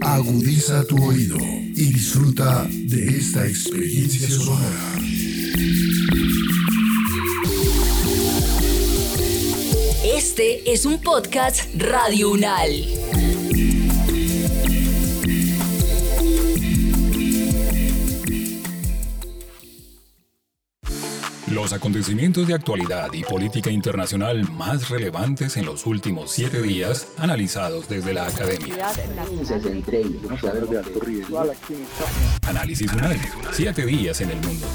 Agudiza tu oído y disfruta de esta experiencia sonora. Este es un podcast Radio Los acontecimientos de actualidad y política internacional más relevantes en los últimos siete días, analizados desde la academia. Análisis UNAL. Siete días en el mundo.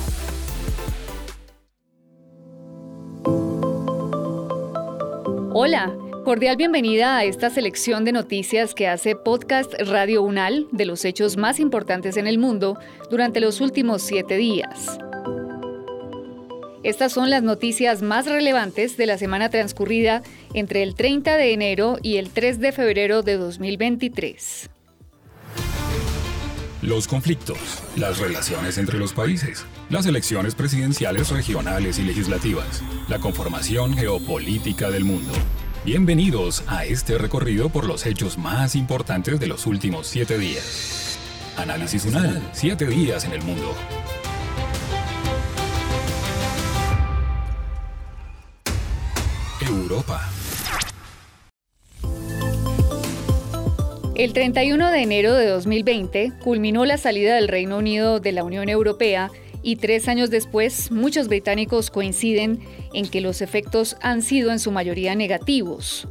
Hola, cordial bienvenida a esta selección de noticias que hace Podcast Radio UNAL de los hechos más importantes en el mundo durante los últimos siete días. Estas son las noticias más relevantes de la semana transcurrida entre el 30 de enero y el 3 de febrero de 2023. Los conflictos, las relaciones entre los países, las elecciones presidenciales regionales y legislativas, la conformación geopolítica del mundo. Bienvenidos a este recorrido por los hechos más importantes de los últimos siete días. Análisis UNAL, siete días en el mundo. Europa. El 31 de enero de 2020 culminó la salida del Reino Unido de la Unión Europea y tres años después muchos británicos coinciden en que los efectos han sido en su mayoría negativos.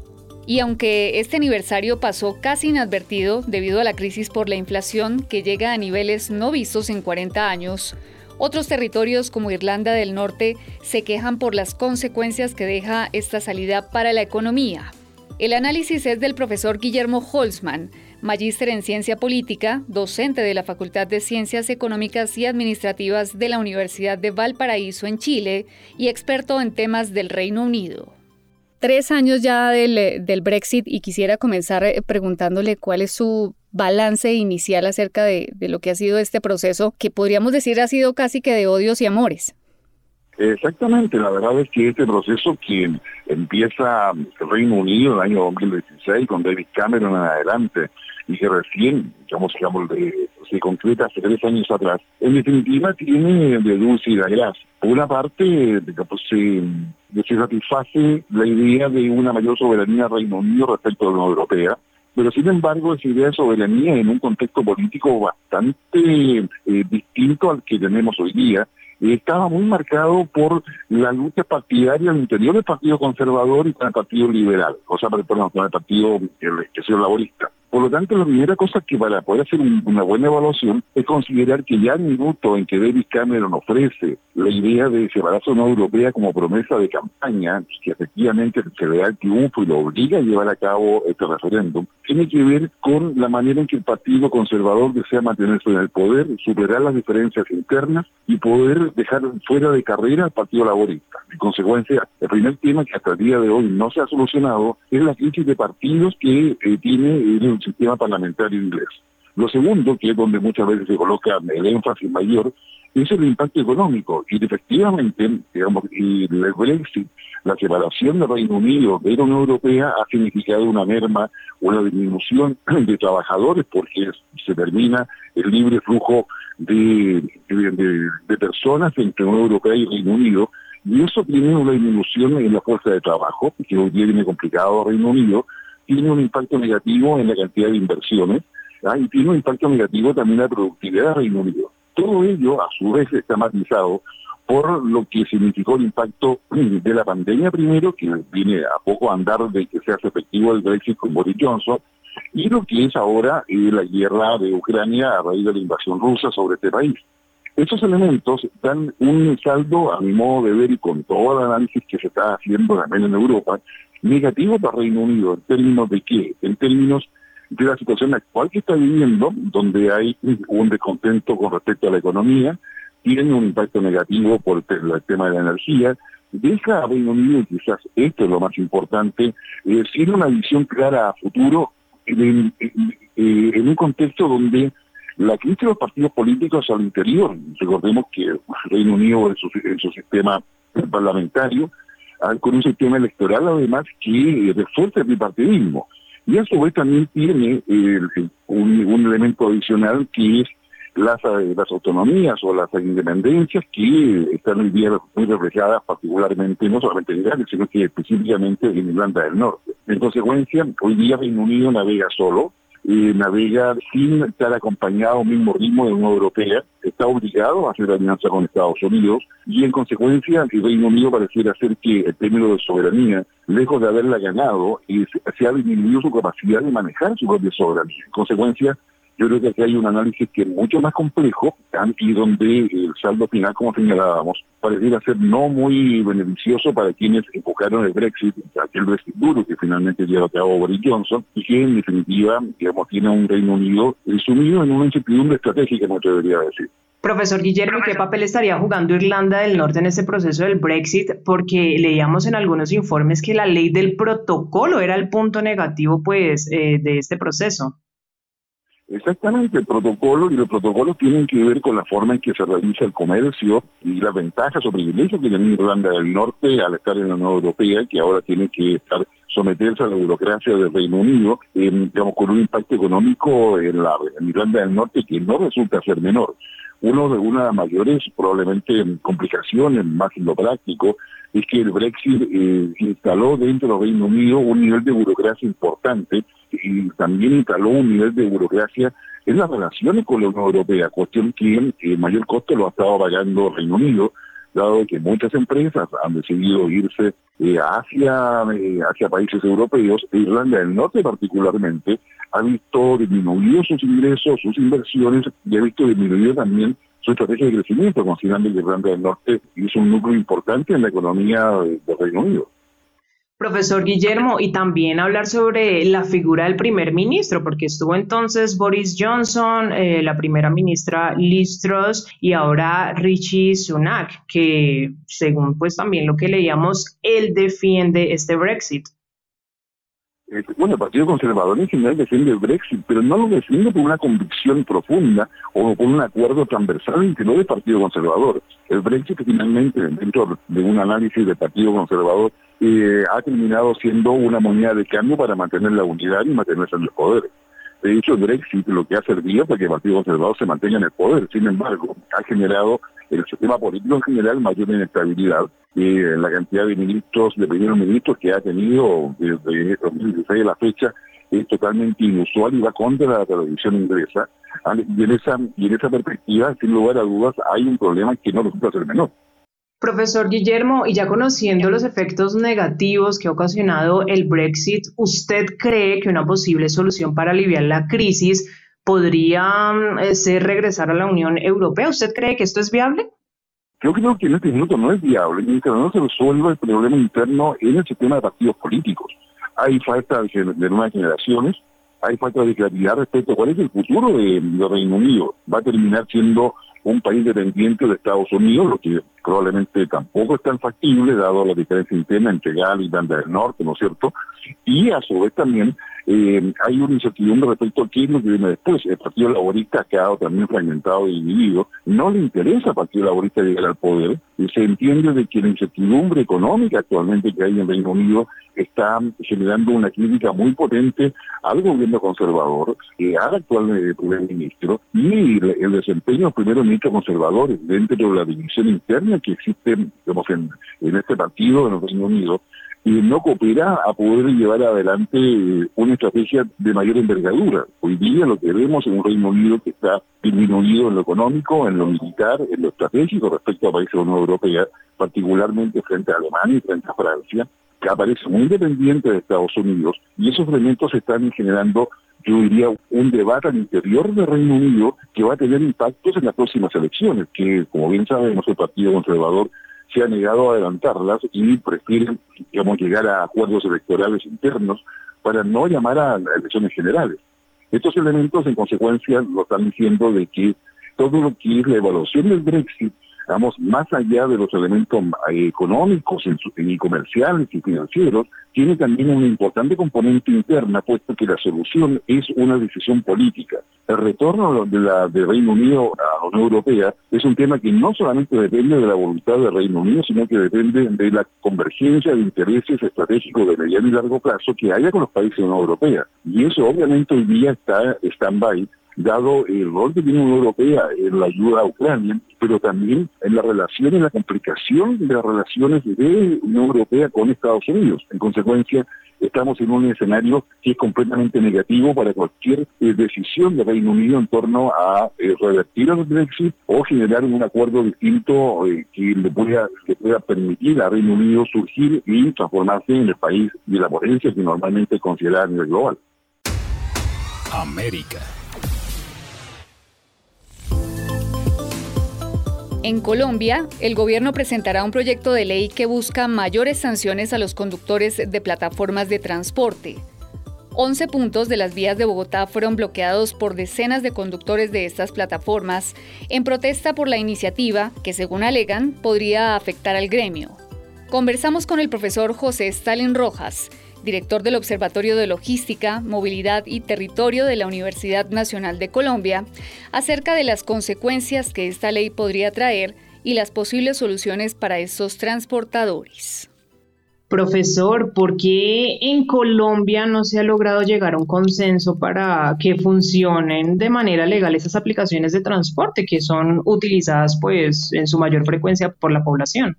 Y aunque este aniversario pasó casi inadvertido debido a la crisis por la inflación que llega a niveles no vistos en 40 años, otros territorios como Irlanda del Norte se quejan por las consecuencias que deja esta salida para la economía. El análisis es del profesor Guillermo Holzman, magíster en ciencia política, docente de la Facultad de Ciencias Económicas y Administrativas de la Universidad de Valparaíso en Chile y experto en temas del Reino Unido. Tres años ya del, del Brexit y quisiera comenzar eh, preguntándole cuál es su balance inicial acerca de, lo que ha sido este proceso, que podríamos decir ha sido casi que de odios y amores. Exactamente, la verdad es que este proceso que empieza Reino Unido en el año 2016 con David Cameron en adelante y que recién, digamos, digamos se concreta hace tres años atrás, en definitiva tiene de dulce y de. Por una parte, digamos, se, se satisface la idea de una mayor soberanía Reino Unido respecto a la Unión Europea, pero sin embargo esa idea de soberanía en un contexto político bastante eh, distinto al que tenemos hoy día, estaba muy marcado por la lucha partidaria al interior del Partido Conservador y con el Partido Liberal, o sea, perdón, con el Partido el, que Laborista. Por lo tanto, la primera cosa que para poder hacer una buena evaluación es considerar que ya el minuto en que David Cameron ofrece la idea de separarse una Europea como promesa de campaña, que efectivamente se le da el triunfo y lo obliga a llevar a cabo este referéndum, tiene que ver con la manera en que el Partido Conservador desea mantenerse en el poder, superar las diferencias internas y poder dejar fuera de carrera al Partido Laborista. En consecuencia, el primer tema que hasta el día de hoy no se ha solucionado es la crisis de partidos que eh, tiene el sistema parlamentario inglés. Lo segundo, que es donde muchas veces se coloca el énfasis mayor, es el impacto económico. Y efectivamente, digamos, el Brexit, la separación del Reino Unido de la Unión Europea ha significado una merma, una disminución de trabajadores porque se termina el libre flujo de, de, personas entre Unión Europea y Reino Unido, y eso tiene una disminución en la fuerza de trabajo, que hoy día viene complicado Reino Unido, tiene un impacto negativo en la cantidad de inversiones ¿ah? y tiene un impacto negativo también en la productividad del Reino Unido. Todo ello, a su vez, está matizado por lo que significó el impacto de la pandemia primero, que viene a poco a andar de que se hace efectivo el Brexit con Boris Johnson, y lo que es ahora eh, la guerra de Ucrania a raíz de la invasión rusa sobre este país. Estos elementos dan un saldo, a mi modo de ver, y con todo el análisis que se está haciendo también en Europa, negativo para Reino Unido, en términos de qué? En términos de la situación actual que está viviendo, donde hay un descontento con respecto a la economía, tiene un impacto negativo por el, tema de la energía, deja a Reino Unido, y quizás esto es lo más importante, eh, sin una visión clara a futuro, en, un contexto donde la crisis de los partidos políticos al interior, recordemos que Reino Unido en su sistema parlamentario con un sistema electoral además que refuerza el bipartidismo. Y a su vez también tiene un, elemento adicional que es las, las autonomías o las independencias que están hoy día muy reflejadas particularmente, no solamente en Irán, sino que específicamente en Irlanda del Norte. En consecuencia, hoy día Reino Unido navega solo, eh, navega sin estar acompañado mismo ritmo de Unión Europea, está obligado a hacer alianza con Estados Unidos y en consecuencia el Reino Unido pareciera ser que el término de soberanía, lejos de haberla ganado, se ha disminuido su capacidad de manejar su propia soberanía. En consecuencia, yo creo que aquí hay un análisis que es mucho más complejo y donde el saldo final, como señalábamos, pareciera ser no muy beneficioso para quienes empujaron el Brexit, aquel Brexit duro que finalmente lleva a cabo Boris Johnson, y que en definitiva, digamos, tiene un Reino Unido sumido en una incertidumbre estratégica, no te debería decir. Profesor Guillermo, ¿qué papel estaría jugando Irlanda del Norte en ese proceso del Brexit? Porque leíamos en algunos informes que la ley del protocolo era el punto negativo pues, eh, de este proceso. Exactamente, el protocolo y los protocolos tienen que ver con la forma en que se realiza el comercio y las ventajas o privilegios que tiene Irlanda del Norte al estar en la Unión Europea, que ahora tiene que estar someterse a la burocracia del Reino Unido, digamos, con un impacto económico en, la, Irlanda del Norte que no resulta ser menor. Uno de una de las mayores, probablemente, complicaciones, más en lo práctico, es que el Brexit eh, instaló dentro del Reino Unido un nivel de burocracia importante y también instaló un nivel de burocracia en las relaciones con la Unión Europea, cuestión que eh, mayor costo lo ha estado pagando Reino Unido, dado que muchas empresas han decidido irse eh, hacia, eh, hacia países europeos, e Irlanda del Norte particularmente, ha visto disminuido sus ingresos, sus inversiones y ha visto disminuido también su estrategia de crecimiento, considerando que Irlanda del Norte es un núcleo importante en la economía del Reino Unido. Profesor Guillermo, y también hablar sobre la figura del primer ministro, porque estuvo entonces Boris Johnson, eh, la primera ministra Liz Truss y ahora Richie Sunak, que según pues también lo que leíamos, él defiende este Brexit. Eh, bueno, el Partido Conservador en general defiende el Brexit, pero no lo defiende por una convicción profunda o por un acuerdo transversal los del Partido Conservador. El Brexit finalmente, dentro de un análisis del Partido Conservador, eh, ha terminado siendo una moneda de cambio para mantener la unidad y mantenerse en el poder. De hecho, el Brexit lo que ha servido para que el Partido Conservador se mantenga en el poder. Sin embargo, ha generado en el sistema político en general mayor inestabilidad. eh, la cantidad de ministros, de primeros ministros que ha tenido desde 2016 a la fecha es totalmente inusual y va contra la televisión inglesa. Y en esa, y en esa perspectiva, sin lugar a dudas, hay un problema que no resulta ser menor. Profesor Guillermo, y ya conociendo los efectos negativos que ha ocasionado el Brexit, ¿usted cree que una posible solución para aliviar la crisis podría eh, ser regresar a la Unión Europea? ¿Usted cree que esto es viable? Yo creo que en este minuto no es viable, mientras no se resuelva el problema interno en el sistema de partidos políticos. Hay falta de, nuevas generaciones, hay falta de claridad respecto a cuál es el futuro de, de Reino Unido. Va a terminar siendo un país dependiente de Estados Unidos, lo que probablemente tampoco es tan factible, dado la diferencia interna entre Gal y Irlanda del Norte, ¿no es cierto? Y a su vez también eh, hay una incertidumbre respecto a qué es lo que viene después. El Partido Laborista ha quedado también fragmentado y dividido. No le interesa al Partido Laborista llegar al poder. Y se entiende de que la incertidumbre económica actualmente que hay en Reino Unido está generando una crítica muy potente al gobierno conservador, eh, al actual primer ministro y el, desempeño del primer ministro conservador dentro de la división interna que existe digamos, en este partido en el Reino Unido y no coopera a poder llevar adelante eh, una estrategia de mayor envergadura. Hoy día lo que vemos en un Reino Unido que está disminuido en lo económico, en lo militar, en lo estratégico respecto a países de la Unión Europea, particularmente frente a Alemania y frente a Francia, que aparece muy independiente de Estados Unidos, y esos elementos están generando, yo diría, un debate al interior del Reino Unido que va a tener impactos en las próximas elecciones, que como bien sabemos el Partido Conservador se ha negado a adelantarlas y prefieren, digamos, llegar a acuerdos electorales internos para no llamar a elecciones generales. Estos elementos, en consecuencia, lo están diciendo de que todo lo que es la evaluación del Brexit vamos, más allá de los elementos eh, económicos y comerciales y financieros, tiene también una importante componente interna, puesto que la solución es una decisión política. El retorno de la, del Reino Unido a la Unión Europea es un tema que no solamente depende de la voluntad del Reino Unido, sino que depende de la convergencia de intereses estratégicos de mediano y largo plazo que haya con los países de la Unión Europea. Y eso obviamente hoy día está stand-by dado el rol que tiene la Unión Europea en la ayuda a Ucrania, pero también en la relación, en la complicación de las relaciones de Unión Europea con Estados Unidos. En consecuencia, estamos en un escenario que es completamente negativo para cualquier eh, decisión del Reino Unido en torno a eh, revertir el Brexit o generar un acuerdo distinto eh, que le pueda, le pueda permitir al Reino Unido surgir y transformarse en el país de la potencia que normalmente es a nivel global. América. En Colombia, el gobierno presentará un proyecto de ley que busca mayores sanciones a los conductores de plataformas de transporte. 11 puntos de las vías de Bogotá fueron bloqueados por decenas de conductores de estas plataformas en protesta por la iniciativa que, según alegan, podría afectar al gremio. Conversamos con el profesor José Stalin Rojas, director del Observatorio de Logística, Movilidad y Territorio de la Universidad Nacional de Colombia, acerca de las consecuencias que esta ley podría traer y las posibles soluciones para estos transportadores. Profesor, ¿por qué en Colombia no se ha logrado llegar a un consenso para que funcionen de manera legal esas aplicaciones de transporte que son utilizadas pues en su mayor frecuencia por la población?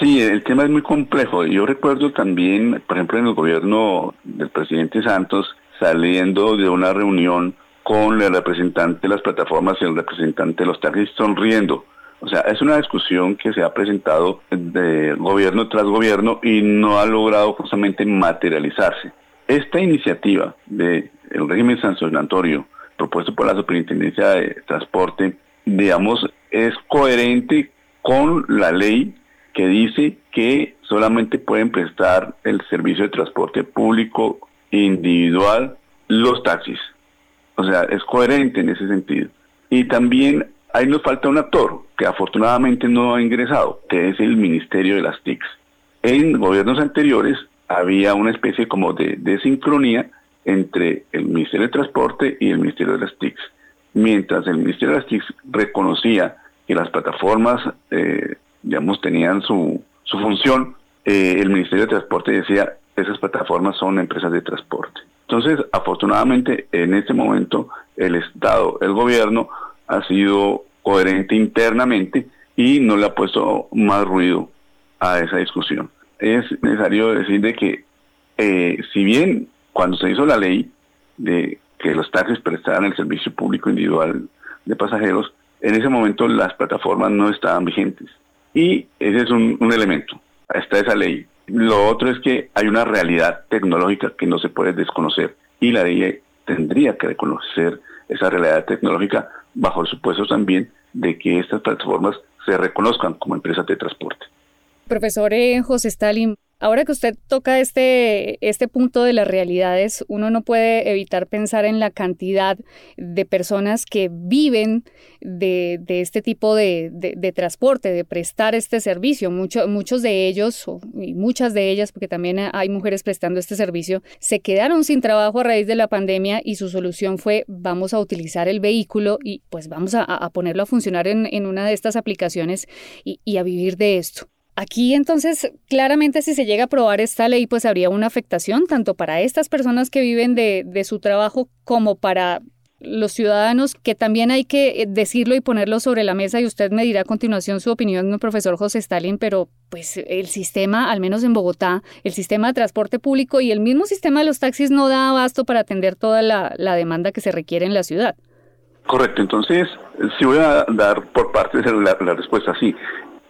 Sí, el tema es muy complejo. Yo recuerdo también, por ejemplo, en el gobierno del presidente Santos, saliendo de una reunión con el representante de las plataformas y el representante de los taxis sonriendo. O sea, es una discusión que se ha presentado de gobierno tras gobierno y no ha logrado justamente materializarse. Esta iniciativa del régimen sancionatorio propuesto por la Superintendencia de Transporte, digamos, es coherente con la ley que dice que solamente pueden prestar el servicio de transporte público individual los taxis. O sea, es coherente en ese sentido. Y también ahí nos falta un actor que afortunadamente no ha ingresado, que es el Ministerio de las TICs. En gobiernos anteriores había una especie como de, de sincronía entre el Ministerio de Transporte y el Ministerio de las TICs. Mientras el Ministerio de las TICs reconocía que las plataformas eh, digamos, tenían su, su función, eh, el Ministerio de Transporte decía, esas plataformas son empresas de transporte. Entonces, afortunadamente, en este momento, el Estado, el gobierno, ha sido coherente internamente y no le ha puesto más ruido a esa discusión. Es necesario decir de que, eh, si bien cuando se hizo la ley de que los taxis prestaran el servicio público individual de pasajeros, en ese momento las plataformas no estaban vigentes. Y ese es un, elemento, está esa ley. Lo otro es que hay una realidad tecnológica que no se puede desconocer y la ley tendría que reconocer esa realidad tecnológica bajo el supuesto también de que estas plataformas se reconozcan como empresas de transporte. Profesor eh, José Stalin, Ahora que usted toca este, este punto de las realidades, uno no puede evitar pensar en la cantidad de personas que viven de, este tipo de, transporte, de prestar este servicio. muchos de ellos, y muchas de ellas, porque también hay mujeres prestando este servicio, se quedaron sin trabajo a raíz de la pandemia y su solución fue vamos a utilizar el vehículo y pues vamos a, ponerlo a funcionar en, una de estas aplicaciones y a vivir de esto. Aquí entonces, claramente si se llega a aprobar esta ley, pues habría una afectación tanto para estas personas que viven de, su trabajo como para los ciudadanos, que también hay que eh, decirlo y ponerlo sobre la mesa y usted me dirá a continuación su opinión, profesor José Stalin, pero pues el sistema, al menos en Bogotá, el sistema de transporte público y el mismo sistema de los taxis no da abasto para atender toda la, demanda que se requiere en la ciudad. Correcto, entonces si voy a dar por parte de la, la respuesta sí.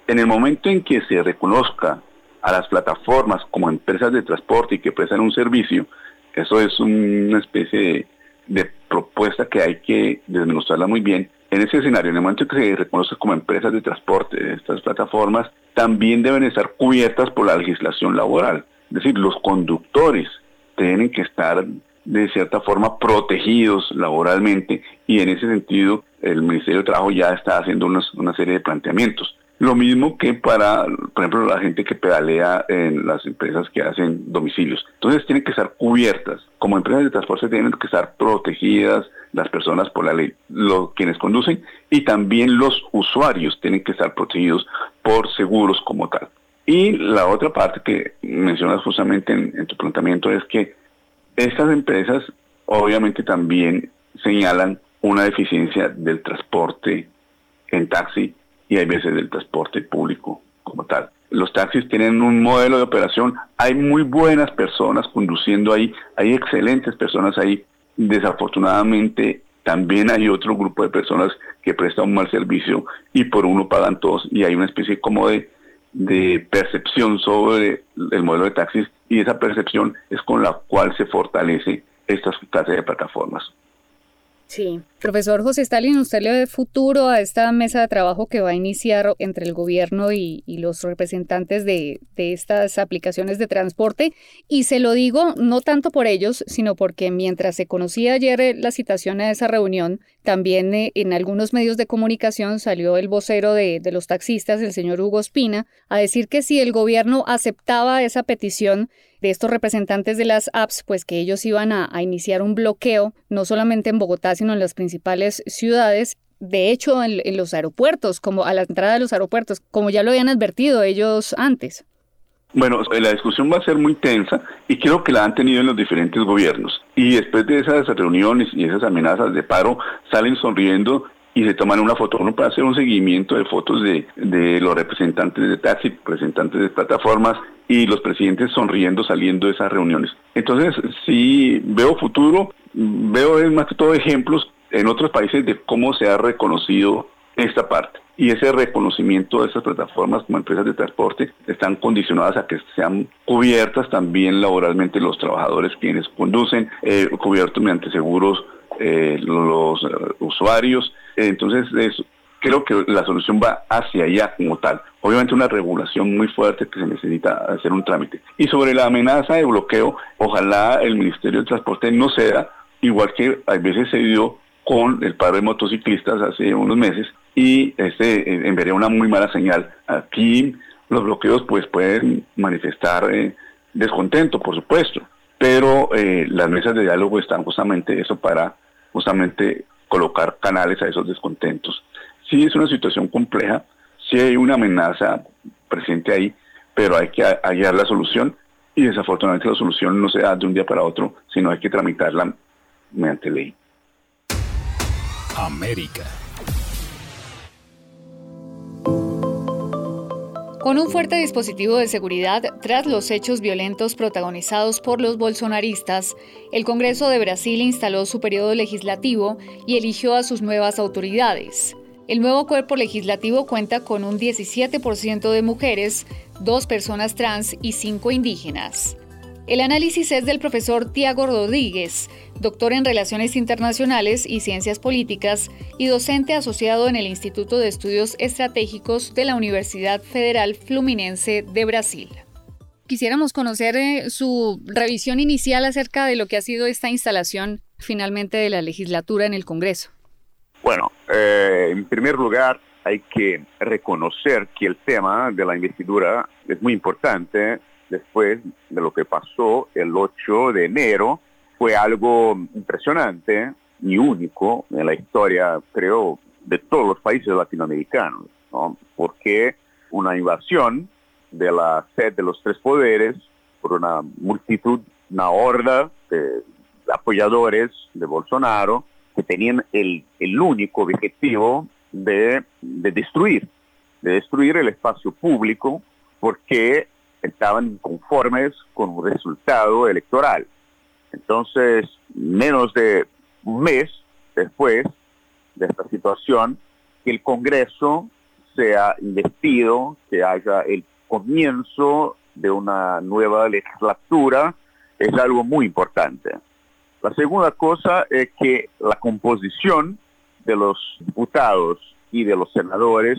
En el momento en que se reconozca a las plataformas como empresas de transporte y que prestan un servicio, eso es una especie de, propuesta que hay que desmenuzarla muy bien. En ese escenario, en el momento en que se reconozca como empresas de transporte estas plataformas, también deben estar cubiertas por la legislación laboral. Es decir, los conductores tienen que estar de cierta forma protegidos laboralmente y en ese sentido el Ministerio de Trabajo ya está haciendo una serie de planteamientos. Lo mismo que para, por ejemplo, la gente que pedalea en las empresas que hacen domicilios. Entonces tienen que estar cubiertas. Como empresas de transporte tienen que estar protegidas las personas por la ley, quienes conducen y también los usuarios tienen que estar protegidos por seguros como tal. Y la otra parte que mencionas justamente en, en tu planteamiento es que estas empresas obviamente también señalan una deficiencia del transporte en taxi y hay veces del transporte público como tal. Los taxis tienen un modelo de operación, hay muy buenas personas conduciendo ahí, hay excelentes personas ahí. Desafortunadamente también hay otro grupo de personas que prestan un mal servicio y por uno pagan todos y hay una especie como de, de percepción sobre el modelo de taxis y esa percepción es con la cual se fortalece estas clases de plataformas. Sí. Profesor José Stalin, ¿usted le ve futuro a esta mesa de trabajo que va a iniciar entre el gobierno y, los representantes de, estas aplicaciones de transporte? Y se lo digo no tanto por ellos, sino porque mientras se conocía ayer eh, la citación a esa reunión, también eh, en algunos medios de comunicación salió el vocero de, los taxistas, el señor Hugo Espina, a decir que si el gobierno aceptaba esa petición, de estos representantes de las apps, pues que ellos iban a, iniciar un bloqueo, no solamente en Bogotá, sino en las principales ciudades, de hecho en, los aeropuertos, como a la entrada de los aeropuertos, como ya lo habían advertido ellos antes. Bueno, la discusión va a ser muy tensa y creo que la han tenido en los diferentes gobiernos. Y después de esas reuniones y esas amenazas de paro, salen sonriendo y se toman una foto. Uno puede hacer un seguimiento de fotos de, de los representantes de taxi, representantes de plataformas y los presidentes sonriendo saliendo de esas reuniones. Entonces, sí veo futuro, veo más que todo ejemplos en otros países de cómo se ha reconocido esta parte. Y ese reconocimiento de estas plataformas como empresas de transporte están condicionadas a que sean cubiertas también laboralmente los trabajadores quienes conducen, eh, cubiertos mediante seguros eh, los eh, usuarios. Entonces, creo que la solución va hacia allá como tal. Obviamente una regulación muy fuerte que se necesita hacer un trámite. Y sobre la amenaza de bloqueo, ojalá el Ministerio de Transporte no ceda, igual que a veces se dio con el paro de motociclistas hace unos meses y este eh, enviaría una muy mala señal. Aquí los bloqueos pues pueden manifestar eh, descontento, por supuesto, pero eh, las mesas de diálogo están justamente eso para justamente colocar canales a esos descontentos. Sí es una situación compleja, sí hay una amenaza presente ahí, pero hay que hallar la solución y desafortunadamente la solución no se da de un día para otro, sino hay que tramitarla mediante ley. América. Con un fuerte dispositivo de seguridad tras los hechos violentos protagonizados por los bolsonaristas, el Congreso de Brasil instaló su periodo legislativo y eligió a sus nuevas autoridades. El nuevo cuerpo legislativo cuenta con un 17% de mujeres, dos personas trans y cinco indígenas. El análisis es del profesor Tiago Rodríguez, doctor en Relaciones Internacionales y Ciencias Políticas y docente asociado en el Instituto de Estudios Estratégicos de la Universidad Federal Fluminense de Brasil. Quisiéramos conocer eh, su revisión inicial acerca de lo que ha sido esta instalación finalmente de la legislatura en el Congreso. Bueno, eh, en primer lugar hay que reconocer que el tema de la investidura es muy importante después de lo que pasó el 8 de enero. Fue algo impresionante y único en la historia, creo, de todos los países latinoamericanos, ¿no? porque una invasión de la sed de los tres poderes por una multitud, una horda de apoyadores de Bolsonaro, que tenían el, el único objetivo de, de, destruir, de destruir el espacio público porque estaban conformes con un resultado electoral. Entonces, menos de un mes después de esta situación, que el Congreso sea investido, que haya el comienzo de una nueva legislatura, es algo muy importante. La segunda cosa es que la composición de los diputados y de los senadores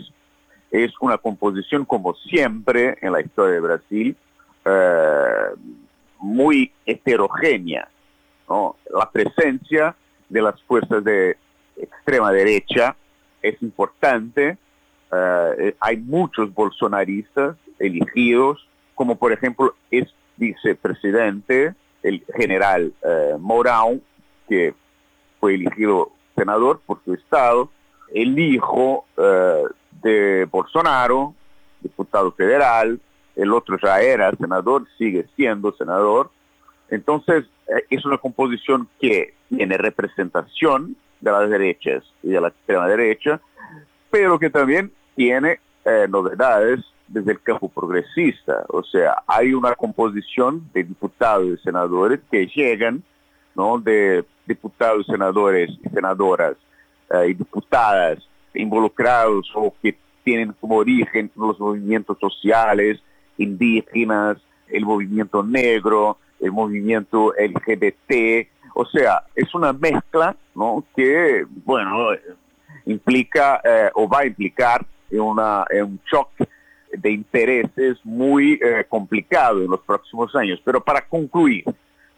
es una composición, como siempre en la historia de Brasil, eh, muy heterogénea. la presencia de las fuerzas de extrema derecha es importante. Eh, hay muchos bolsonaristas elegidos, como por ejemplo es vicepresidente, el general eh, que fue elegido senador por su estado, el hijo eh, de Bolsonaro, diputado federal, el otro ya era senador, sigue siendo senador. Entonces, eh, es una composición que tiene representación de las derechas y de la extrema derecha, pero que también tiene eh, novedades desde el campo progresista. O sea, hay una composición de diputados y senadores que llegan, ¿no? De diputados, senadores y senadoras y diputadas involucrados o que tienen como origen los movimientos sociales, indígenas, el movimiento negro, el movimiento LGBT, o sea, es una mezcla ¿no? que, bueno, implica eh, o va a implicar una, un choque de intereses muy eh, complicado en los próximos años. Pero para concluir,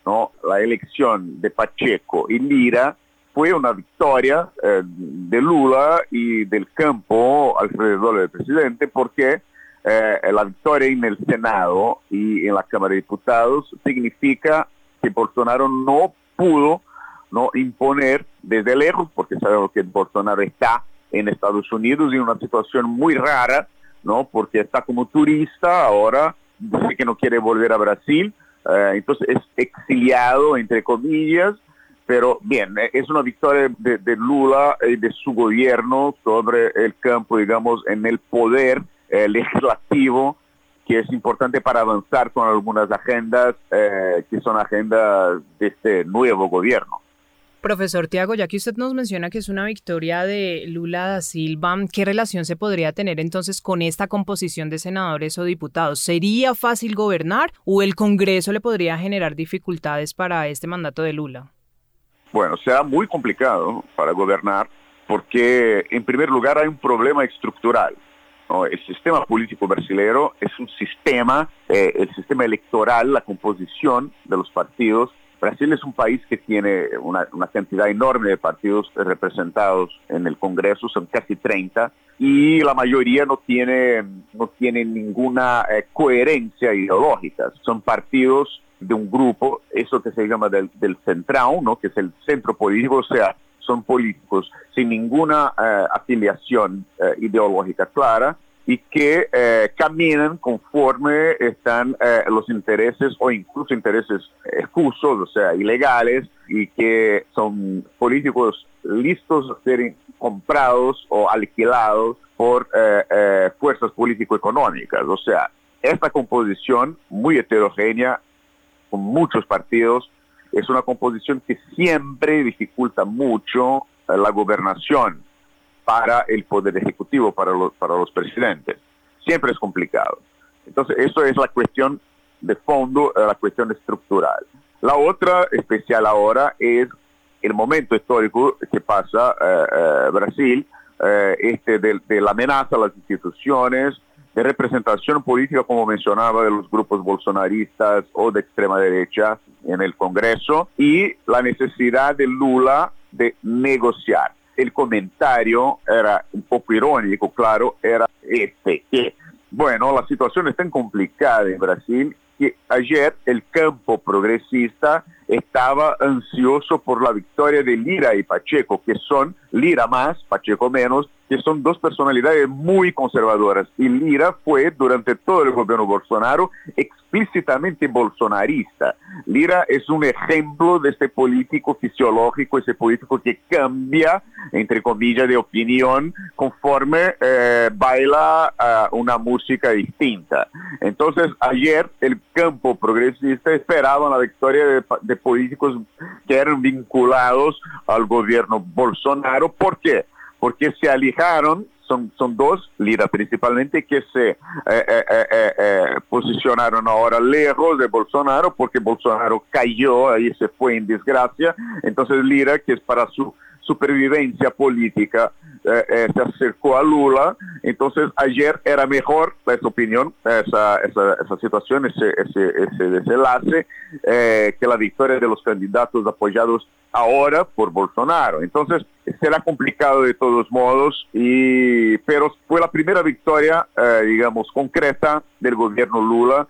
¿no? la elección de Pacheco y Lira fue una victoria eh, de Lula y del campo alrededor del presidente porque eh, la victoria en el Senado y en la Cámara de Diputados significa que Bolsonaro no pudo no imponer desde lejos, porque sabemos que Bolsonaro está en Estados Unidos en una situación muy rara, ¿no? porque está como turista ahora, dice que no quiere volver a Brasil, eh, entonces es exiliado, entre comillas, pero bien, eh, es una victoria de, Lula y de su gobierno sobre el campo, digamos, en el poder eh, legislativo, que es importante para avanzar con algunas agendas que son agendas de este nuevo gobierno. Profesor Tiago, ya que usted nos menciona que es una victoria de Lula da Silva, ¿qué relación se podría tener entonces con esta composición de senadores o diputados? ¿Sería fácil gobernar o el Congreso le podría generar dificultades para este mandato de Lula? Bueno, será muy complicado para gobernar porque en primer lugar hay un problema estructural. El sistema político brasileño es un sistema, eh, el sistema electoral, la composición de los partidos Brasil es un país que tiene una, cantidad enorme de partidos representados en el Congreso, son casi 30, y la mayoría no tiene, no tiene ninguna eh, coherencia ideológica. Son partidos de un grupo, eso que se llama del, central, ¿no? que es el centro político, o sea, son políticos sin ninguna eh, afiliación eh, ideológica clara, y que eh, caminan conforme están eh, los intereses o incluso intereses excusos, o sea, ilegales, y que son políticos listos a ser comprados o alquilados por eh, fuerzas político-económicas. O sea, esta composición muy heterogénea, con muchos partidos, es una composición que siempre dificulta mucho la gobernación para el poder ejecutivo, para los, para los presidentes. Siempre es complicado. Entonces, eso es la cuestión de fondo, eh, la cuestión estructural. La otra especial ahora es el momento histórico que pasa eh, eh, Brasil, este de, de, la amenaza a las instituciones, de representación política, como mencionaba, de los grupos bolsonaristas o de extrema derecha en el Congreso, y la necesidad de Lula de negociar. El comentario era un poco irónico, claro, era este, que, bueno, la situación es tan complicada en Brasil que ayer el campo progresista estaba ansioso por la victoria de Lira y Pacheco, que son Lira más, Pacheco menos, que son dos personalidades muy conservadoras. Y Lira fue durante todo el gobierno Bolsonaro explícitamente bolsonarista. Lira es un ejemplo de este político fisiológico, ese político que cambia, entre comillas, de opinión conforme eh, baila uh, una música distinta. Entonces, ayer el campo progresista esperaba la victoria de, de políticos que eran vinculados al gobierno Bolsonaro. ¿Por qué? porque se alejaron, son, son dos, Lira principalmente, que se eh, eh, eh, posicionaron ahora lejos de Bolsonaro, porque Bolsonaro cayó, ahí se fue en desgracia, entonces Lira, que es para su supervivencia política eh, eh, se acercó a Lula. Entonces ayer era mejor, esa opinión, esa, esa, situación, ese, ese, ese desenlace, eh, que la victoria de los candidatos apoyados ahora por Bolsonaro. Entonces será complicado de todos modos, y, pero fue la primera victoria, digamos, concreta del gobierno Lula.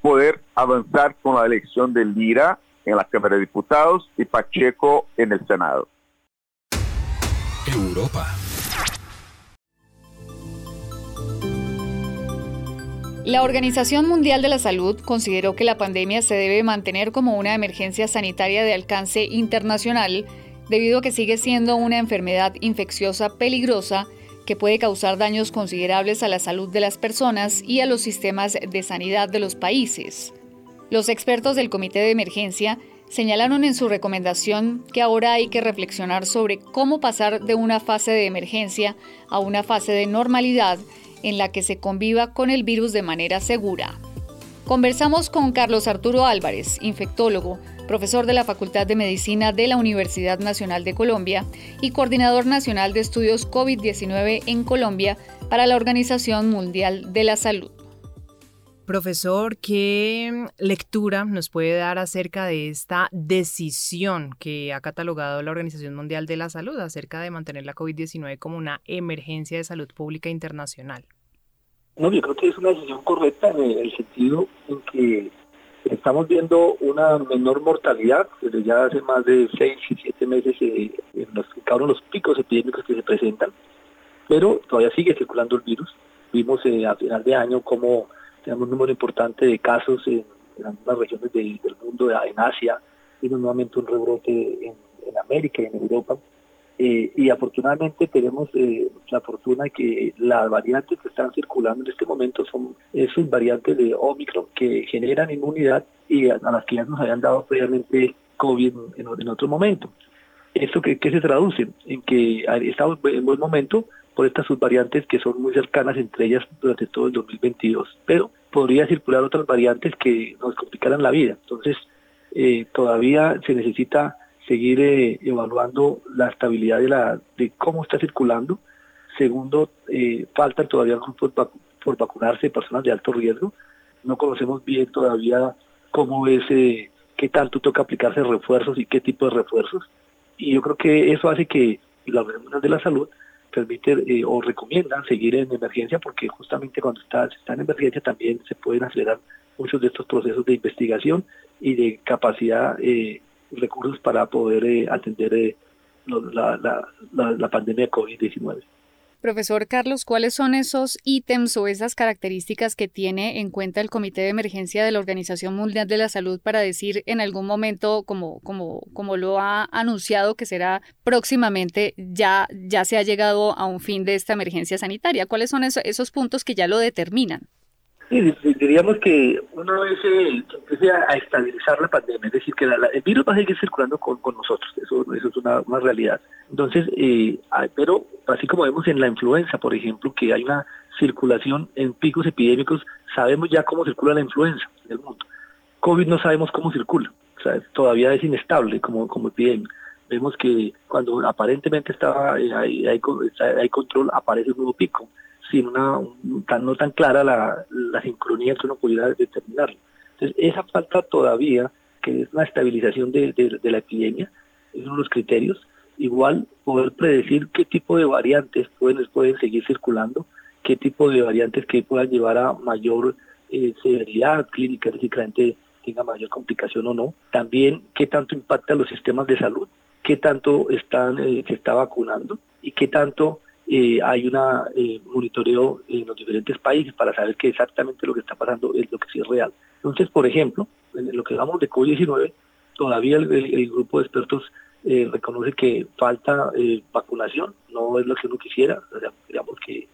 poder avanzar con la elección de Lira en la Cámara de Diputados y Pacheco en el Senado. Europa. La Organización Mundial de la Salud consideró que la pandemia se debe mantener como una emergencia sanitaria de alcance internacional debido a que sigue siendo una enfermedad infecciosa peligrosa que puede causar daños considerables a la salud de las personas y a los sistemas de sanidad de los países. Los expertos del Comité de Emergencia señalaron en su recomendación que ahora hay que reflexionar sobre cómo pasar de una fase de emergencia a una fase de normalidad en la que se conviva con el virus de manera segura. Conversamos con Carlos Arturo Álvarez, infectólogo, profesor de la Facultad de Medicina de la Universidad Nacional de Colombia y coordinador nacional de estudios COVID-19 en Colombia para la Organización Mundial de la Salud. Profesor, ¿qué lectura nos puede dar acerca de esta decisión que ha catalogado la Organización Mundial de la Salud acerca de mantener la COVID-19 como una emergencia de salud pública internacional? No, yo creo que es una decisión correcta en el sentido en que estamos viendo una menor mortalidad desde ya hace más de seis y siete meses eh, cada uno de los picos epidémicos que se presentan, pero todavía sigue circulando el virus. Vimos eh, a final de año cómo tenemos un número importante de casos en, algunas regiones del mundo, en Asia, y nuevamente un rebrote en, América y en Europa. Eh, y afortunadamente tenemos eh, la fortuna que las variantes que están circulando en este momento son esos variantes de Omicron que generan inmunidad y a, las que ya nos habían dado previamente COVID en, otro momento. ¿Esto qué, qué, se traduce? En que estamos en buen momento, por estas subvariantes que son muy cercanas entre ellas durante todo el 2022, pero podría circular otras variantes que nos complicaran la vida. Entonces, eh, todavía se necesita seguir eh, evaluando la estabilidad de, la, de cómo está circulando. Segundo, eh, faltan todavía grupos por vacunarse, personas de alto riesgo. No conocemos bien todavía cómo es, qué tanto toca aplicarse refuerzos y qué tipo de refuerzos. Y yo creo que eso hace que la Organización de la Salud permite eh, o recomiendan seguir en emergencia porque justamente cuando está, está en emergencia también se pueden acelerar muchos de estos procesos de investigación y de capacidad, eh, recursos para poder eh, atender eh, la, la, la pandemia de COVID-19. Profesor Carlos, ¿cuáles son esos ítems o esas características que tiene en cuenta el Comité de Emergencia de la Organización Mundial de la Salud para decir en algún momento, como, como, como lo ha anunciado que será próximamente, ya, ya se ha llegado a un fin de esta emergencia sanitaria? ¿Cuáles son esos puntos que ya lo determinan? Sí, diríamos que una vez empiece a estabilizar la pandemia, es decir, que el virus va a seguir circulando con, nosotros, eso, eso es una, realidad. Entonces, eh, pero así como vemos en la influenza, por ejemplo, que hay una circulación en picos epidémicos, sabemos ya cómo circula la influenza en el mundo. COVID no sabemos cómo circula, o sea, todavía es inestable como, como epidemia. Vemos que cuando aparentemente estaba, eh, hay, hay, hay control, aparece un nuevo pico sin una tan, no tan clara la, la sincronía que uno pudiera determinarlo. Entonces, esa falta todavía, que es una estabilización de, de, la epidemia, es uno de los criterios. Igual, poder predecir qué tipo de variantes pueden, pueden seguir circulando, qué tipo de variantes que puedan llevar a mayor eh, severidad clínica, es decir, que la gente tenga mayor complicación o no. También qué tanto impacta los sistemas de salud, qué tanto están, eh, se está vacunando y qué tanto eh, hay un eh, monitoreo en los diferentes países para saber que exactamente lo que está pasando es lo que sí es real. Entonces, por ejemplo, en lo que hablamos de COVID-19, todavía el, grupo de expertos eh, reconoce que falta eh, vacunación, no es lo que uno quisiera, digamos que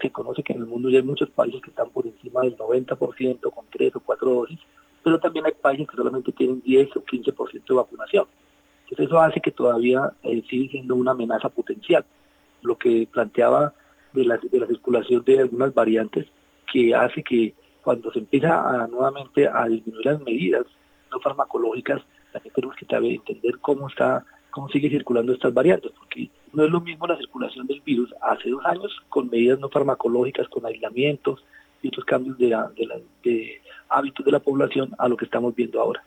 se conoce que en el mundo ya hay muchos países que están por encima del 90% con tres o cuatro dosis, pero también hay países que solamente tienen 10 o 15% de vacunación. Entonces eso hace que todavía sigue siendo una amenaza potencial lo que planteaba de la, de la circulación de algunas variantes que hace que cuando se empieza a, nuevamente a disminuir las medidas no farmacológicas, también tenemos que entender cómo está cómo sigue circulando estas variantes, porque no es lo mismo la circulación del virus hace dos años con medidas no farmacológicas, con aislamientos y otros cambios de hábitos de la población a lo que estamos viendo ahora.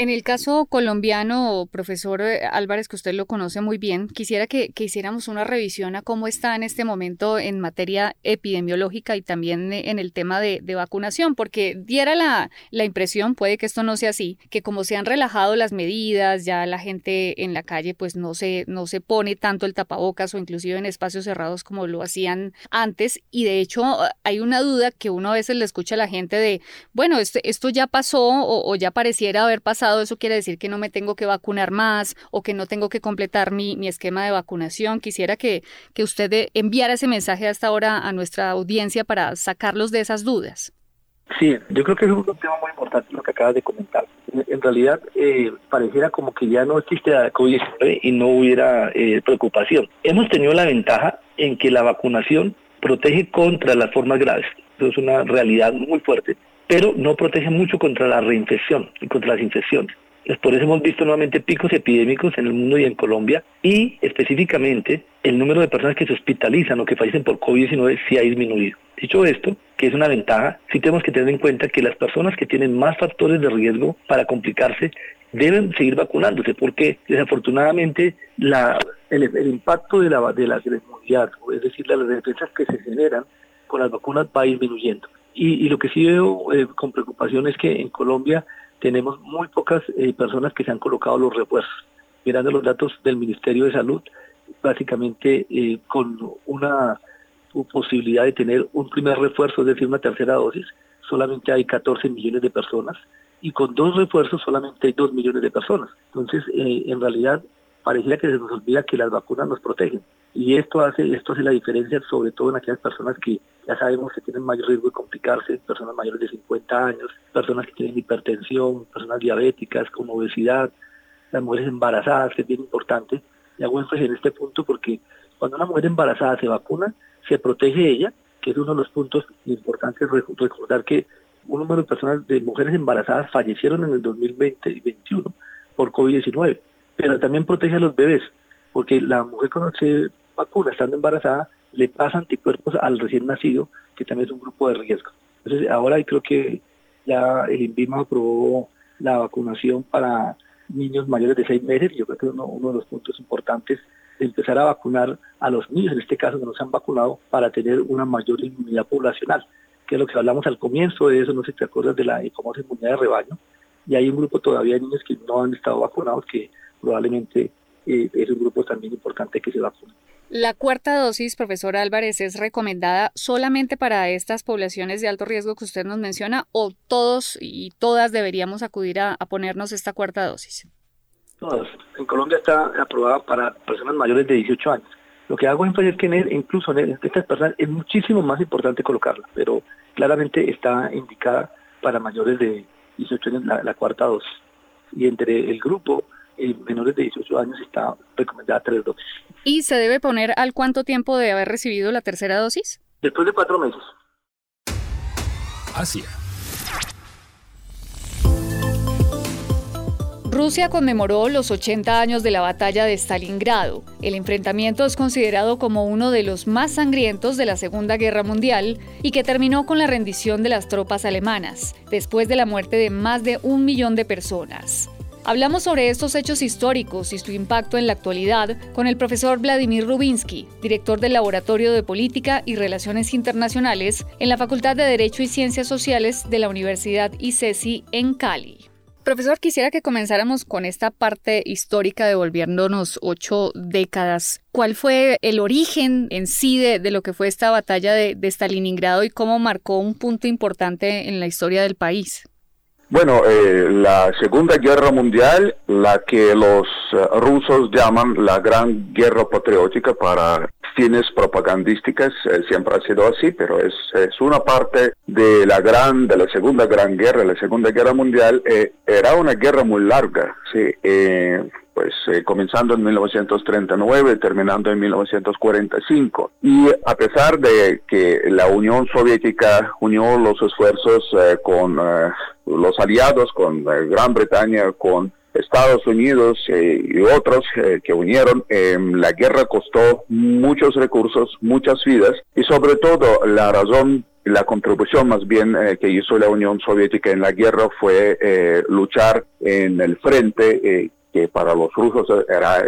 En el caso colombiano, profesor eh, Álvarez, que usted lo conoce muy bien, quisiera que, hiciéramos una revisión a cómo está en este momento en materia epidemiológica y también en el tema de, vacunación, porque diera la, impresión, puede que esto no sea así, que como se han relajado las medidas, ya la gente en la calle pues no se, no se pone tanto el tapabocas o inclusive en espacios cerrados como lo hacían antes. Y de hecho hay una duda que uno a veces le escucha a la gente de, bueno, este, esto ya pasó o ya pareciera haber pasado eso quiere decir que no me tengo que vacunar más o que no tengo que completar mi, mi esquema de vacunación. Quisiera que, que usted enviara ese mensaje hasta ahora a nuestra audiencia para sacarlos de esas dudas. Sí, yo creo que es un tema muy importante lo que acabas de comentar. En realidad, eh, pareciera como que ya no existe la COVID-19 y no hubiera eh, preocupación. Hemos tenido la ventaja en que la vacunación protege contra las formas graves. Eso es una realidad muy fuerte pero no protege mucho contra la reinfección y contra las infecciones. Por eso hemos visto nuevamente picos epidémicos en el mundo y en Colombia y específicamente el número de personas que se hospitalizan o que fallecen por COVID-19 sí ha disminuido. Dicho esto, que es una ventaja, sí tenemos que tener en cuenta que las personas que tienen más factores de riesgo para complicarse deben seguir vacunándose porque desafortunadamente la, el, impacto de la, de la es decir, las defensas que se generan con las vacunas va disminuyendo. Y, lo que sí veo eh, con preocupación es que en Colombia tenemos muy pocas eh, personas que se han colocado los refuerzos. Mirando los datos del Ministerio de Salud, básicamente eh, con una posibilidad de tener un primer refuerzo, es decir, una tercera dosis, solamente hay 14 millones de personas y con dos refuerzos solamente hay 2 millones de personas. Entonces, en realidad, pareciera que se nos olvida que las vacunas nos protegen y esto hace esto hace la diferencia sobre todo en aquellas personas que ya sabemos que tienen mayor riesgo de complicarse, personas mayores de 50 años, personas que tienen hipertensión, personas diabéticas con obesidad, las mujeres embarazadas, que es bien importante. Y hago énfasis en este punto porque cuando una mujer embarazada se vacuna, se protege ella, que es uno de los puntos importantes recordar que un número de personas, de mujeres embarazadas fallecieron en el 2020 y 2021 por COVID-19, pero también protege a los bebés, porque la mujer cuando se vacuna estando embarazada, le pasa anticuerpos al recién nacido, que también es un grupo de riesgo. Entonces, ahora creo que ya el INVIMA aprobó la vacunación para niños mayores de seis meses, yo creo que es uno, de los puntos importantes empezar a vacunar a los niños, en este caso que no se han vacunado, para tener una mayor inmunidad poblacional, que es lo que hablamos al comienzo de eso, no sé si te acuerdas de la famosa inmunidad de rebaño, y hay un grupo todavía de niños que no han estado vacunados que probablemente eh, es un grupo también importante que se vacune. La cuarta dosis, profesor Álvarez, es recomendada solamente para estas poblaciones de alto riesgo que usted nos menciona o todos y todas deberíamos acudir a, ponernos esta cuarta dosis? Todas. En Colombia está aprobada para personas mayores de 18 años. Lo que hago énfasis es que incluso en estas personas es muchísimo más importante colocarla, pero claramente está indicada para mayores de 18 años la cuarta dosis. Y entre el grupo menores de 18 años está recomendada tres dosis. ¿Y se debe poner al cuánto tiempo de haber recibido la tercera dosis? Después de cuatro meses. Asia. Rusia conmemoró los 80 años de la batalla de Stalingrado. El enfrentamiento es considerado como uno de los más sangrientos de la Segunda Guerra Mundial y que terminó con la rendición de las tropas alemanas, después de la muerte de más de un millón de personas. Hablamos sobre estos hechos históricos y su impacto en la actualidad con el profesor Vladimir Rubinsky, director del Laboratorio de Política y Relaciones Internacionales en la Facultad de Derecho y Ciencias Sociales de la Universidad ICESI en Cali. Profesor, quisiera que comenzáramos con esta parte histórica devolviéndonos ocho décadas. ¿Cuál fue el origen en sí de, lo que fue esta batalla de Stalingrado y cómo marcó un punto importante en la historia del país? Bueno, eh, la Segunda Guerra Mundial, la que los eh, rusos llaman la Gran Guerra Patriótica para fines propagandísticas, eh, siempre ha sido así, pero es, es, una parte de la gran, de la Segunda Gran Guerra, la Segunda Guerra Mundial, era una guerra muy larga, sí, pues eh, comenzando en 1939, terminando en 1945. Y a pesar de que la Unión Soviética unió los esfuerzos eh, con eh, los aliados, con Gran Bretaña, con Estados Unidos eh, y otros eh, que unieron, em, la guerra costó muchos recursos, muchas vidas y sobre todo la razón la contribución más bien eh, que hizo la Unión Soviética en la guerra fue luchar en el frente que para los rusos era,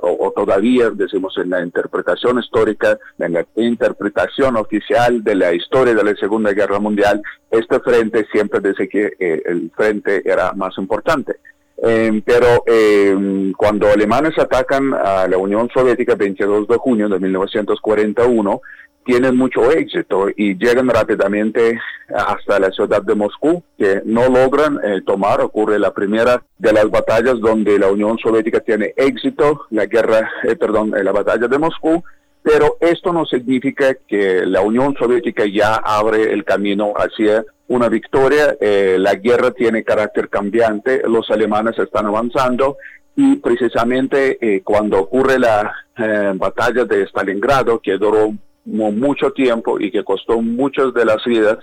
o, todavía decimos en la interpretación histórica, en la interpretación oficial de la historia de la Segunda Guerra Mundial, este frente siempre dice que el frente era más importante. Eh, pero eh, cuando alemanes atacan a la Unión Soviética el 22 de junio de 1941, tienen mucho éxito y llegan rápidamente hasta la ciudad de Moscú, que no logran eh, tomar. Ocurre la primera de las batallas donde la Unión Soviética tiene éxito, la guerra, perdón, la batalla de Moscú, pero esto no significa que la Unión Soviética ya abre el camino hacia una victoria. Eh, la guerra tiene carácter cambiante, los alemanes están avanzando y precisamente eh, cuando ocurre la eh, batalla de Stalingrado, que duró mucho tiempo y que costó muchas de las vidas,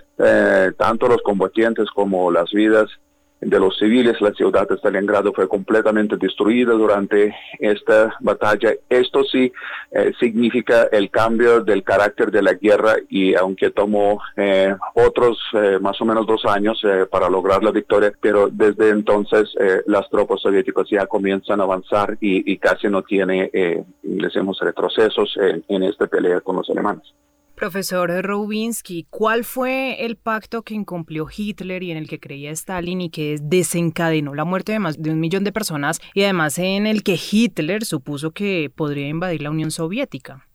tanto los combatientes como las vidas de los civiles, la ciudad de Stalingrado fue completamente destruida durante esta batalla. Esto sí eh, significa el cambio del carácter de la guerra y aunque tomó eh, otros eh, más o menos dos años para lograr la victoria, pero desde entonces las tropas soviéticas ya comienzan a avanzar y, casi no tiene, decimos, retrocesos en esta pelea con los alemanes. Profesor Rubinsky, ¿cuál fue el pacto que incumplió Hitler y en el que creía Stalin y que desencadenó la muerte de más de un millón de personas y además en el que Hitler supuso que podría invadir la Unión Soviética?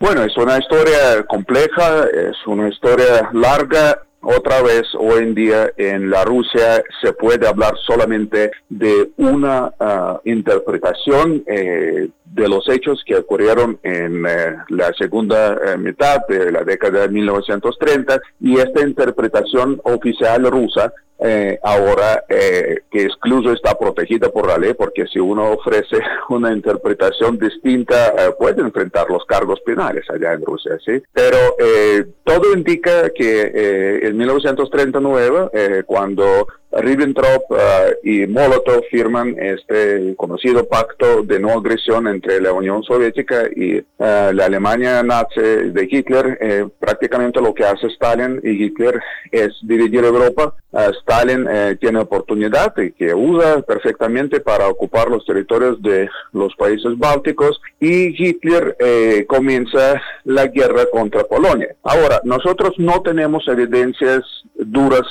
Bueno, es una historia compleja, es una historia larga otra vez, hoy en día en la Rusia se puede hablar solamente de una ah, interpretación eh, de los hechos que ocurrieron en eh, la segunda eh, mitad de la década de 1930 y esta interpretación oficial rusa eh, ahora eh, que excluso está protegida por la ley, porque si uno ofrece una interpretación distinta eh, puede enfrentar los cargos penales allá en Rusia, ¿sí? Pero todo indica que en 1939, cuando Ribbentrop y Molotov firman este conocido pacto de no agresión entre la Unión Soviética y la Alemania nazi de Hitler, prácticamente lo que hace Stalin y Hitler es dividir Europa. Stalin eh, tiene oportunidad y que usa perfectamente para ocupar los territorios de los países bálticos y Hitler eh, comienza la guerra contra Polonia. Ahora, nosotros no tenemos evidencias duras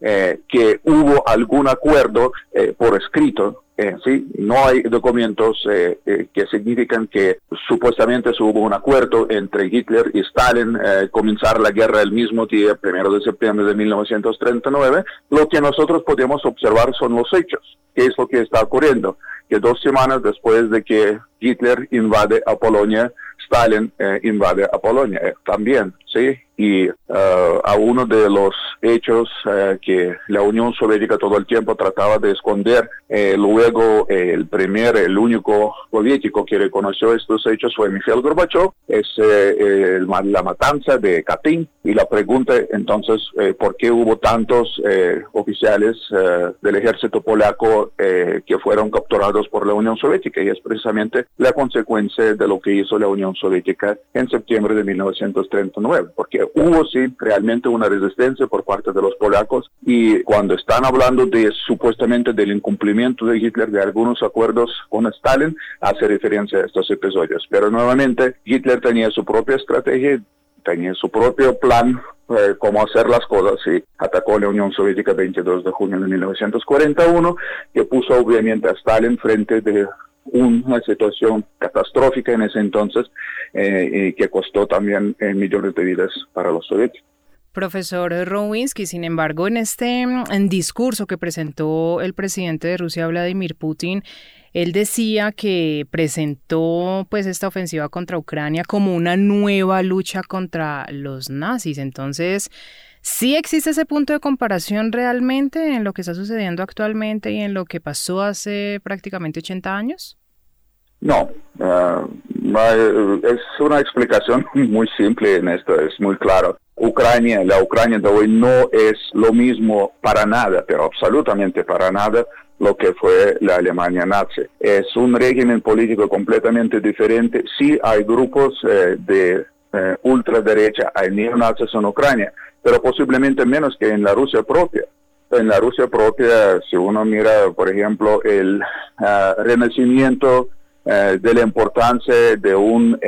eh, que hubo algún acuerdo por escrito eh, sí, no hay documentos eh, eh, que significan que supuestamente hubo un acuerdo entre Hitler y Stalin comenzar la guerra el mismo día, primero de septiembre de 1939. Lo que nosotros podemos observar son los hechos, qué es lo que está ocurriendo, que dos semanas después de que Hitler invade a Polonia, Stalin invade a Polonia también, sí, y a uno de los hechos que la Unión Soviética todo el tiempo trataba de esconder, luego Luego, eh, el primer, el único soviético que reconoció estos hechos fue Mikhail Gorbachev, es eh, la matanza de Katyn. Y la pregunta entonces, eh, ¿por qué hubo tantos oficiales del ejército polaco que fueron capturados por la Unión Soviética? Y es precisamente la consecuencia de lo que hizo la Unión Soviética en septiembre de 1939, porque hubo sí realmente una resistencia por parte de los polacos y cuando están hablando de supuestamente del incumplimiento de Hitler, de algunos acuerdos con Stalin hace referencia a estos episodios. Pero nuevamente Hitler tenía su propia estrategia, tenía su propio plan eh, cómo hacer las cosas y atacó la Unión Soviética el 22 de junio de 1941, que puso obviamente a Stalin frente de una situación catastrófica en ese entonces eh, y que costó también eh, millones de vidas para los soviéticos. Profesor Rowinsky, sin embargo, en este en discurso que presentó el presidente de Rusia, Vladimir Putin, él decía que presentó pues esta ofensiva contra Ucrania como una nueva lucha contra los nazis. Entonces, ¿sí existe ese punto de comparación realmente en lo que está sucediendo actualmente y en lo que pasó hace prácticamente 80 años? No, ah, Es una explicación muy simple en esto, es muy claro. Ucrania, la Ucrania de hoy no es lo mismo para nada, pero absolutamente para nada lo que fue la Alemania nazi. Es un régimen político completamente diferente. Sí hay grupos eh, de eh, ultraderecha, hay neonazis en Ucrania, pero posiblemente menos que en la Rusia propia. En la Rusia propia, si uno mira, por ejemplo, el ah, renacimiento eh, de la importancia de un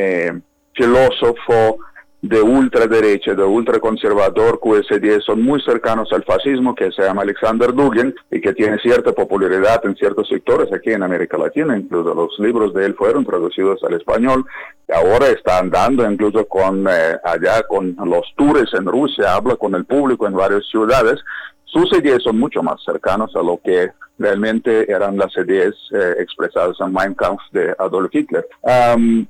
filósofo de ultraderecha, de ultraconservador, cuyas ideas son muy cercanos al fascismo, que se llama Alexander Dugin y que tiene cierta popularidad en ciertos sectores aquí en América Latina. Incluso los libros de él fueron traducidos al español. Ahora está andando incluso con eh, allá con los tours en Rusia, habla con el público en varias ciudades. Sus ideas son mucho más cercanos a lo que realmente eran las ideas eh, expresadas en Mein Kampf de Adolf Hitler.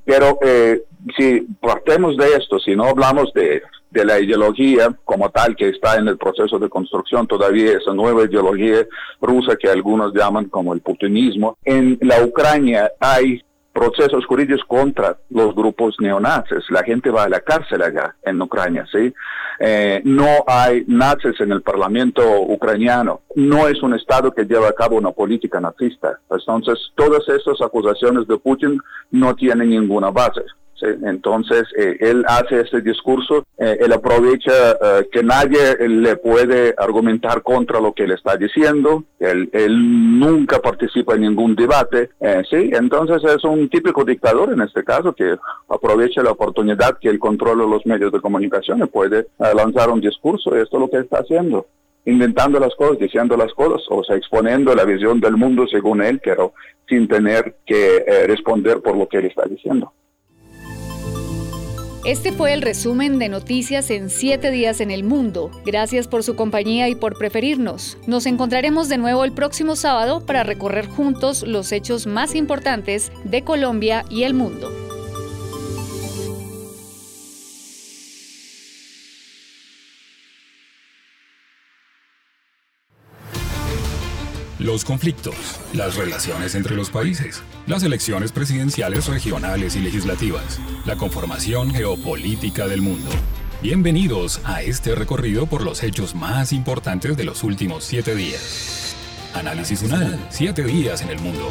pero eh, si partemos de esto, si no hablamos de, de, la ideología como tal que está en el proceso de construcción todavía, esa nueva ideología rusa que algunos llaman como el putinismo, en la Ucrania hay procesos jurídicos contra los grupos neonazis. La gente va a la cárcel allá en Ucrania, ¿sí? Eh, no hay nazis en el parlamento ucraniano. No es un Estado que lleva a cabo una política nazista. Entonces, todas esas acusaciones de Putin no tienen ninguna base. Entonces, eh, él hace este discurso, eh, él aprovecha eh, que nadie le puede argumentar contra lo que él está diciendo, él, nunca participa en ningún debate, ¿sí? Entonces es un típico dictador en este caso que aprovecha la oportunidad que él controla los medios de comunicación y puede lanzar un discurso, y esto es lo que está haciendo inventando las cosas, diciendo las cosas, o sea, exponiendo la visión del mundo según él, pero sin tener que responder por lo que él está diciendo. Este fue el resumen de noticias en 7 días en el mundo. Gracias por su compañía y por preferirnos. Nos encontraremos de nuevo el próximo sábado para recorrer juntos los hechos más importantes de Colombia y el mundo. Los conflictos, las relaciones entre los países, las elecciones presidenciales regionales y legislativas, la conformación geopolítica del mundo. Bienvenidos a este recorrido por los hechos más importantes de los últimos siete días. Análisis UNAL, siete días en el mundo.